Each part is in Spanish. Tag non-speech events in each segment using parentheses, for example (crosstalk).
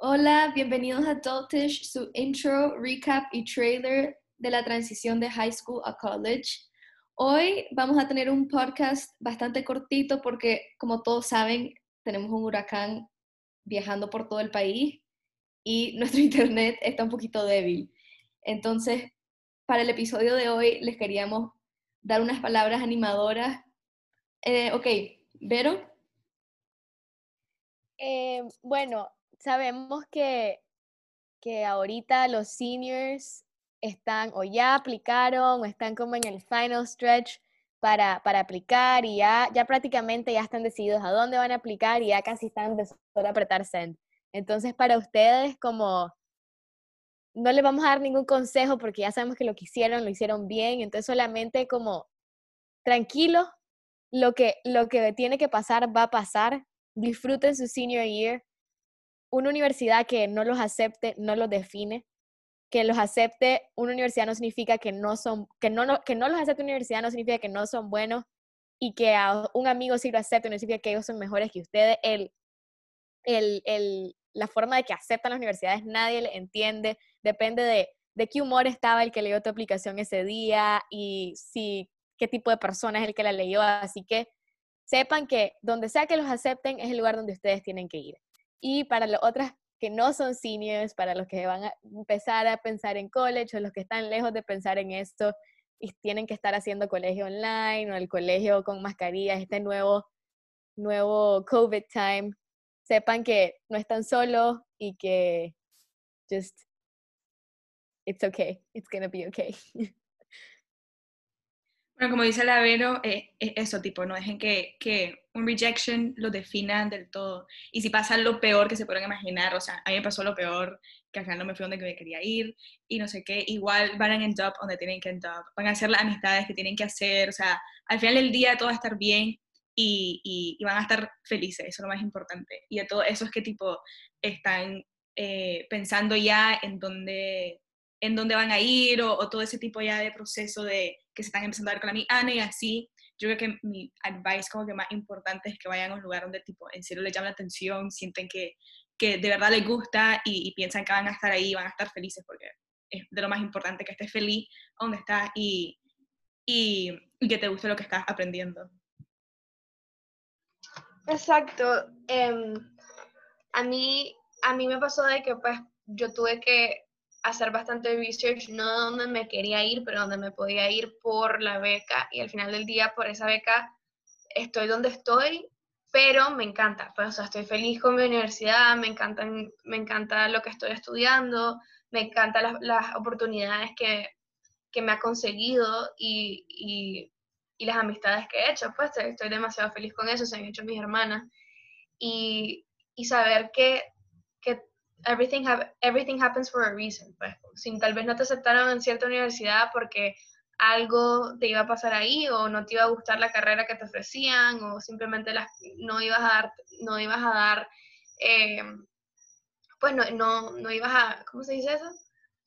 Hola, bienvenidos a Adultish, su intro, recap y trailer de la transición de high school a college. Hoy vamos a tener un podcast bastante cortito porque, como todos saben, tenemos un huracán viajando por todo el país y (laughs) nuestro internet está un poquito débil. Entonces, para el episodio de hoy les queríamos dar unas palabras animadoras. Eh, ok, Vero. Eh, bueno, sabemos que, que ahorita los seniors están o ya aplicaron o están como en el final stretch para, para aplicar y ya, ya prácticamente ya están decididos a dónde van a aplicar y ya casi están de solo apretar send. Entonces, para ustedes, como no les vamos a dar ningún consejo porque ya sabemos que lo que hicieron, lo hicieron bien, entonces solamente como tranquilo, lo que, lo que tiene que pasar va a pasar, disfruten su senior year, una universidad que no los acepte no los define. Que los acepte una universidad no significa que no son, que no, que no los acepte una universidad no significa que no son buenos y que a un amigo sí lo acepte no significa que ellos son mejores que ustedes. El, el, el, la forma de que aceptan las universidades nadie le entiende, depende de, de qué humor estaba el que leyó tu aplicación ese día y si qué tipo de persona es el que la leyó. Así que sepan que donde sea que los acepten es el lugar donde ustedes tienen que ir. Y para las otras que no son seniors, para los que van a empezar a pensar en college o los que están lejos de pensar en esto y tienen que estar haciendo colegio online o el colegio con mascarillas, este nuevo, nuevo COVID time, sepan que no están solos y que just, it's okay, it's gonna be okay. (laughs) Bueno, como dice la Vero, eh, es eso, tipo, no dejen que, que un rejection lo defina del todo. Y si pasa lo peor que se pueden imaginar, o sea, a mí me pasó lo peor, que al final no me fui donde me quería ir, y no sé qué, igual van a end up donde tienen que end up, van a hacer las amistades que tienen que hacer, o sea, al final del día todo va a estar bien y, y, van a estar felices, eso es lo más importante. Y de todo eso es que, tipo, están eh, pensando ya en dónde, en dónde van a ir o todo ese tipo ya de proceso de que se están empezando a ver con la mi Ana y así. Yo creo que mi advice como que más importante es que vayan a un lugar donde tipo en serio les llama la atención, sienten que, que de verdad les gusta y, piensan que van a estar ahí, van a estar felices porque es de lo más importante que estés feliz donde estás y, y, que te guste lo que estás aprendiendo. Exacto. Eh, a, mí, a mí me pasó de que pues yo tuve que hacer bastante research, no donde me quería ir, pero donde me podía ir por la beca. Y al final del día por esa beca estoy donde estoy, pero me encanta, pues, o sea, estoy feliz con mi universidad, me, encantan, me encanta lo que estoy estudiando, me encantan las, las oportunidades que, que, me ha conseguido y, y, y, las amistades que he hecho, pues estoy demasiado feliz con eso, se han hecho mis hermanas. Y, y saber que, que everything, everything happens for a reason. Pues, si tal vez no te aceptaron en cierta universidad porque algo te iba a pasar ahí o no te iba a gustar la carrera que te ofrecían o simplemente las, no ibas a dar, no ibas a dar, eh, pues no, no, no, ibas a, ¿cómo se dice eso?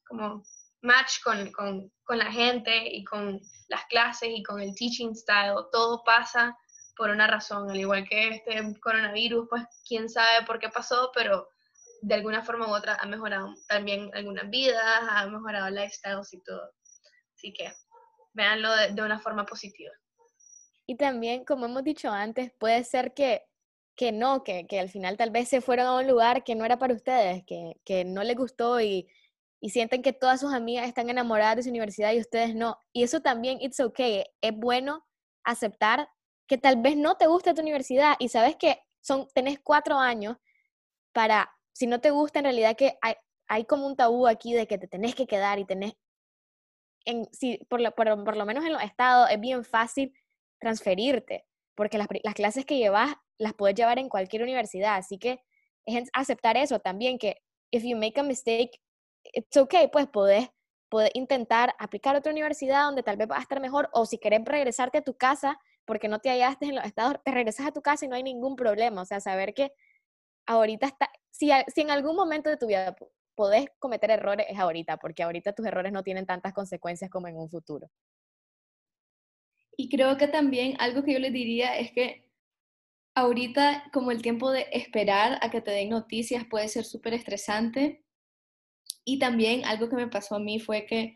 Como match con, con, con la gente y con las clases y con el teaching style, todo pasa por una razón, al igual que este coronavirus, pues quién sabe por qué pasó, pero de alguna forma u otra ha mejorado también algunas vidas, ha mejorado lifestyles y todo. Así que véanlo de, de, una forma positiva. Y también, como hemos dicho antes, puede ser que, que no, que, que al final tal vez se fueron a un lugar que no era para ustedes, que, que no les gustó y, y sienten que todas sus amigas están enamoradas de su universidad y ustedes no. Y eso también, it's okay. Es bueno aceptar que tal vez no te gusta tu universidad y sabes que son, tenés cuatro años para si no te gusta, en realidad que hay, hay como un tabú aquí de que te tenés que quedar y tenés, en, si, por, lo, por, por lo menos en los estados es bien fácil transferirte, porque las, las clases que llevas las puedes llevar en cualquier universidad, así que es aceptar eso también, que if you make a mistake, it's okay, pues podés, podés intentar aplicar a otra universidad donde tal vez va a estar mejor, o si querés regresarte a tu casa porque no te hallaste en los estados, te regresas a tu casa y no hay ningún problema, o sea, saber que ahorita está, si, en algún momento de tu vida podés cometer errores, es ahorita, porque ahorita tus errores no tienen tantas consecuencias como en un futuro. Y creo que también algo que yo les diría es que ahorita como el tiempo de esperar a que te den noticias puede ser súper estresante. Y también algo que me pasó a mí fue que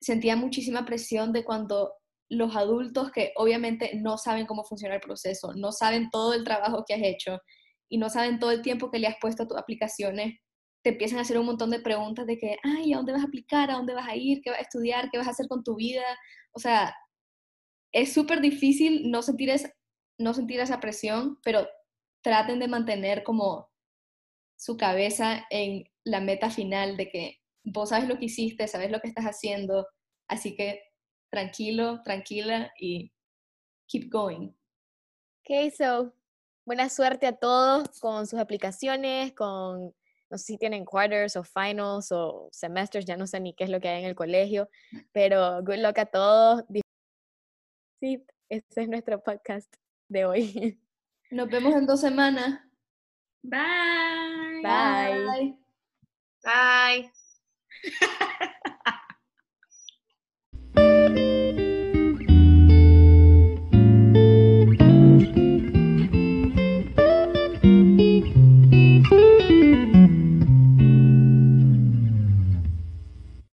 sentía muchísima presión de cuando los adultos que obviamente no saben cómo funciona el proceso, no saben todo el trabajo que has hecho y no saben todo el tiempo que le has puesto a tus aplicaciones, te empiezan a hacer un montón de preguntas de que, ay, ¿a dónde vas a aplicar? ¿A dónde vas a ir? ¿Qué vas a estudiar? ¿Qué vas a hacer con tu vida? O sea, es súper difícil no sentir, no sentir esa presión, pero traten de mantener como su cabeza en la meta final de que vos sabes lo que hiciste, sabes lo que estás haciendo, así que tranquilo, tranquila y keep going. Ok, so buena suerte a todos con sus aplicaciones, con no sé si tienen quarters o finals o semesters, ya no sé ni qué es lo que hay en el colegio, pero good luck a todos. Sí, ese es nuestro podcast de hoy. (laughs) Nos vemos en dos semanas. Bye. Bye. Bye. (laughs)